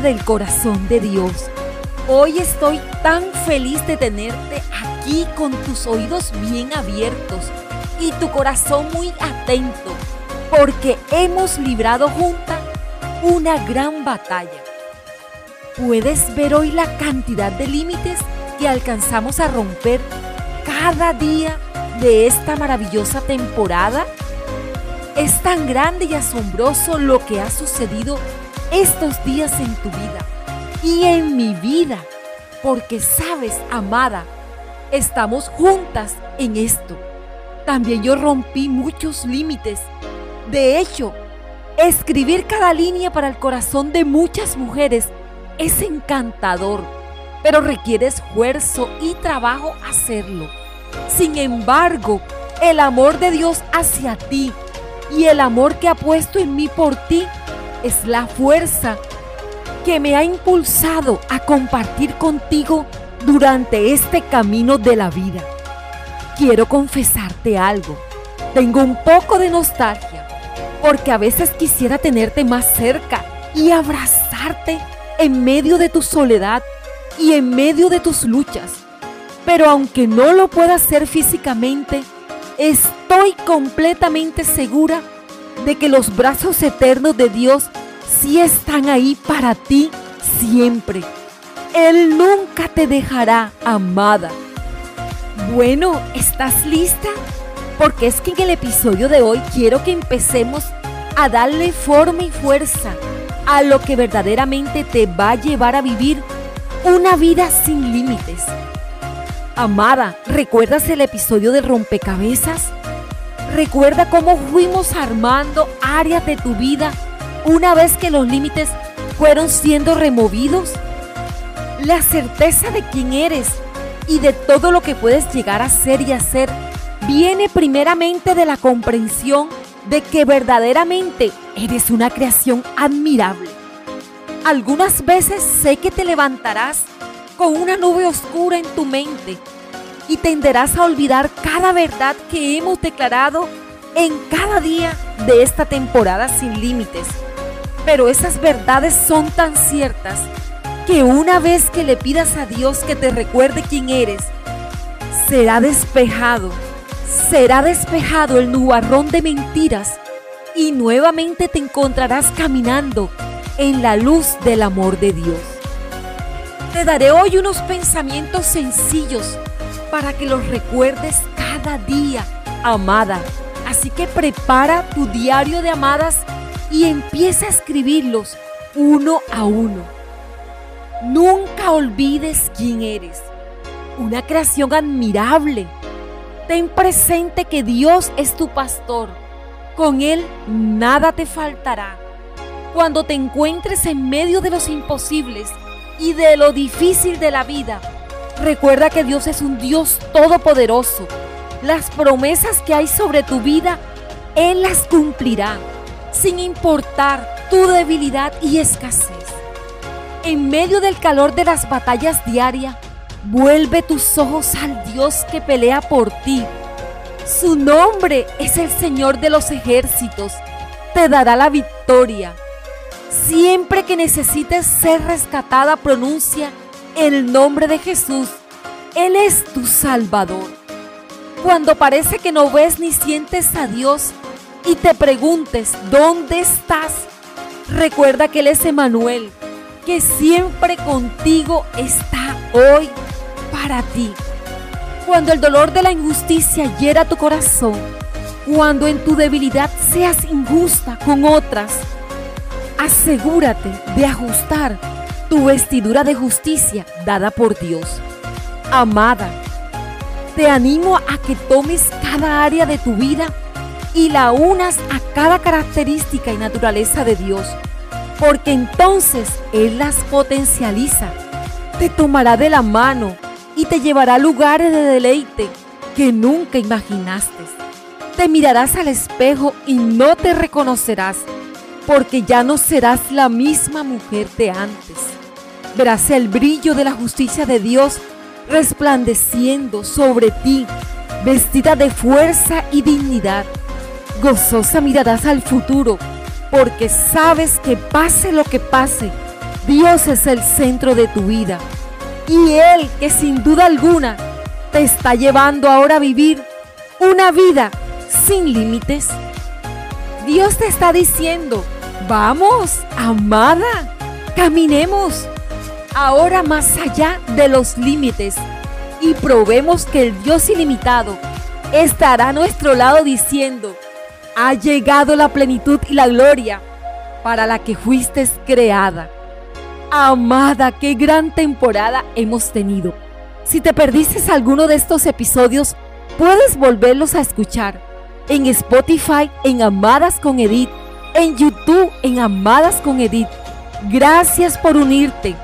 del corazón de Dios. Hoy estoy tan feliz de tenerte aquí con tus oídos bien abiertos y tu corazón muy atento, porque hemos librado juntas una gran batalla. ¿Puedes ver hoy la cantidad de límites que alcanzamos a romper cada día de esta maravillosa temporada? Es tan grande y asombroso lo que ha sucedido estos días en tu vida y en mi vida, porque sabes, amada, estamos juntas en esto. También yo rompí muchos límites. De hecho, escribir cada línea para el corazón de muchas mujeres es encantador, pero requiere esfuerzo y trabajo hacerlo. Sin embargo, el amor de Dios hacia ti y el amor que ha puesto en mí por ti es la fuerza que me ha impulsado a compartir contigo durante este camino de la vida. Quiero confesarte algo. Tengo un poco de nostalgia porque a veces quisiera tenerte más cerca y abrazarte en medio de tu soledad y en medio de tus luchas. Pero aunque no lo pueda hacer físicamente, estoy completamente segura de que los brazos eternos de Dios sí están ahí para ti siempre. Él nunca te dejará, amada. Bueno, ¿estás lista? Porque es que en el episodio de hoy quiero que empecemos a darle forma y fuerza a lo que verdaderamente te va a llevar a vivir una vida sin límites. Amada, ¿recuerdas el episodio de rompecabezas? Recuerda cómo fuimos armando áreas de tu vida una vez que los límites fueron siendo removidos. La certeza de quién eres y de todo lo que puedes llegar a ser y hacer viene primeramente de la comprensión de que verdaderamente eres una creación admirable. Algunas veces sé que te levantarás con una nube oscura en tu mente y tenderás a olvidar cada verdad que hemos declarado en cada día de esta temporada sin límites. Pero esas verdades son tan ciertas que una vez que le pidas a Dios que te recuerde quién eres, será despejado, será despejado el nubarrón de mentiras y nuevamente te encontrarás caminando en la luz del amor de Dios. Te daré hoy unos pensamientos sencillos para que los recuerdes cada día, amada. Así que prepara tu diario de amadas y empieza a escribirlos uno a uno. Nunca olvides quién eres. Una creación admirable. Ten presente que Dios es tu pastor. Con Él nada te faltará. Cuando te encuentres en medio de los imposibles y de lo difícil de la vida, recuerda que Dios es un Dios todopoderoso. Las promesas que hay sobre tu vida, Él las cumplirá sin importar tu debilidad y escasez. En medio del calor de las batallas diarias, vuelve tus ojos al Dios que pelea por ti. Su nombre es el Señor de los ejércitos. Te dará la victoria. Siempre que necesites ser rescatada, pronuncia el nombre de Jesús. Él es tu Salvador. Cuando parece que no ves ni sientes a Dios, y te preguntes, ¿dónde estás? Recuerda que Él es Emanuel, que siempre contigo está hoy para ti. Cuando el dolor de la injusticia hiera tu corazón, cuando en tu debilidad seas injusta con otras, asegúrate de ajustar tu vestidura de justicia dada por Dios. Amada, te animo a que tomes cada área de tu vida y la unas a cada característica y naturaleza de Dios, porque entonces Él las potencializa, te tomará de la mano y te llevará a lugares de deleite que nunca imaginaste. Te mirarás al espejo y no te reconocerás, porque ya no serás la misma mujer de antes. Verás el brillo de la justicia de Dios resplandeciendo sobre ti, vestida de fuerza y dignidad Gozosa mirarás al futuro, porque sabes que pase lo que pase, Dios es el centro de tu vida y Él que sin duda alguna te está llevando ahora a vivir una vida sin límites. Dios te está diciendo, vamos, amada, caminemos ahora más allá de los límites y probemos que el Dios ilimitado estará a nuestro lado diciendo, ha llegado la plenitud y la gloria para la que fuiste creada. Amada, qué gran temporada hemos tenido. Si te perdiste alguno de estos episodios, puedes volverlos a escuchar en Spotify en Amadas con Edith, en YouTube en Amadas con Edith. Gracias por unirte